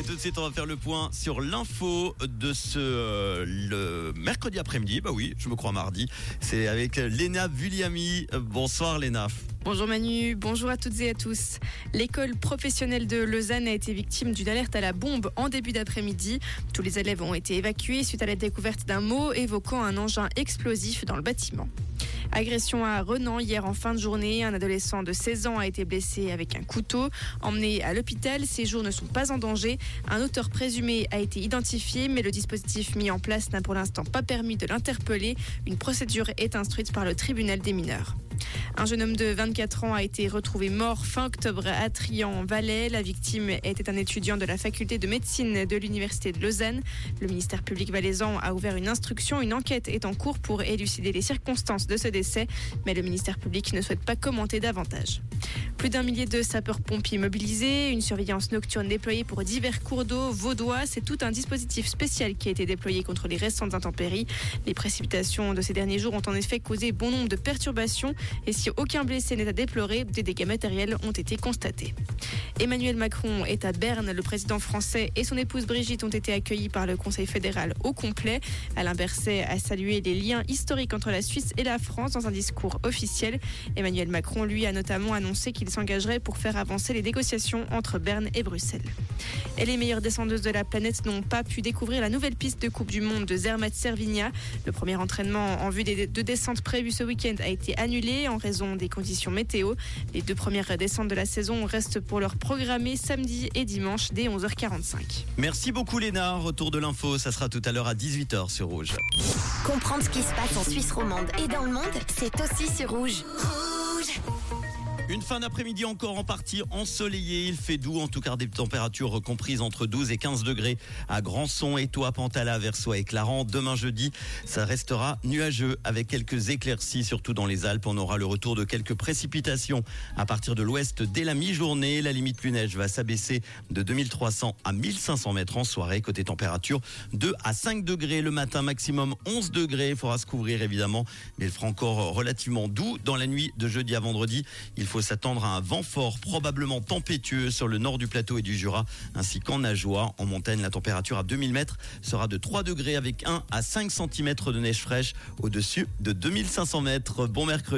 Et tout de suite, on va faire le point sur l'info de ce euh, mercredi après-midi. Bah oui, je me crois mardi. C'est avec Léna Vulliami. Bonsoir Léna. Bonjour Manu, bonjour à toutes et à tous. L'école professionnelle de Lausanne a été victime d'une alerte à la bombe en début d'après-midi. Tous les élèves ont été évacués suite à la découverte d'un mot évoquant un engin explosif dans le bâtiment. Agression à Renan hier en fin de journée. Un adolescent de 16 ans a été blessé avec un couteau. Emmené à l'hôpital, ses jours ne sont pas en danger. Un auteur présumé a été identifié, mais le dispositif mis en place n'a pour l'instant pas permis de l'interpeller. Une procédure est instruite par le tribunal des mineurs. Un jeune homme de 24 ans a été retrouvé mort fin octobre à Trian-Valais. La victime était un étudiant de la faculté de médecine de l'université de Lausanne. Le ministère public valaisan a ouvert une instruction. Une enquête est en cours pour élucider les circonstances de ce décès, mais le ministère public ne souhaite pas commenter davantage. Plus d'un millier de sapeurs-pompiers mobilisés, une surveillance nocturne déployée pour divers cours d'eau vaudois. C'est tout un dispositif spécial qui a été déployé contre les récentes intempéries. Les précipitations de ces derniers jours ont en effet causé bon nombre de perturbations et si aucun blessé n'est à déplorer, des dégâts matériels ont été constatés. Emmanuel Macron est à Berne. Le président français et son épouse Brigitte ont été accueillis par le Conseil fédéral au complet. Alain Berset a salué les liens historiques entre la Suisse et la France dans un discours officiel. Emmanuel Macron, lui, a notamment annoncé qu'il s'engagerait pour faire avancer les négociations entre Berne et Bruxelles. Et les meilleures descendeuses de la planète n'ont pas pu découvrir la nouvelle piste de Coupe du Monde de Zermatt Servigna. Le premier entraînement en vue des deux descentes prévues ce week-end a été annulé en raison des conditions météo. Les deux premières descentes de la saison restent pour leur programmé samedi et dimanche dès 11h45. Merci beaucoup Léna. Retour de l'info, ça sera tout à l'heure à 18h sur Rouge. Comprendre ce qui se passe en Suisse romande et dans le monde, c'est aussi sur Rouge. Une fin d'après-midi encore en partie ensoleillée. Il fait doux, en tout cas des températures comprises entre 12 et 15 degrés à Grandson, Étoile, Pantala, Versoix et Clarence. Demain jeudi, ça restera nuageux avec quelques éclaircies, surtout dans les Alpes. On aura le retour de quelques précipitations à partir de l'ouest dès la mi-journée. La limite neige va s'abaisser de 2300 à 1500 mètres en soirée. Côté température, 2 à 5 degrés le matin, maximum 11 degrés. Il faudra se couvrir évidemment, mais il fera encore relativement doux dans la nuit de jeudi à vendredi. Il s'attendre à un vent fort, probablement tempétueux sur le nord du plateau et du Jura, ainsi qu'en Ajoie. En montagne, la température à 2000 mètres sera de 3 degrés avec 1 à 5 cm de neige fraîche au-dessus de 2500 mètres. Bon mercredi.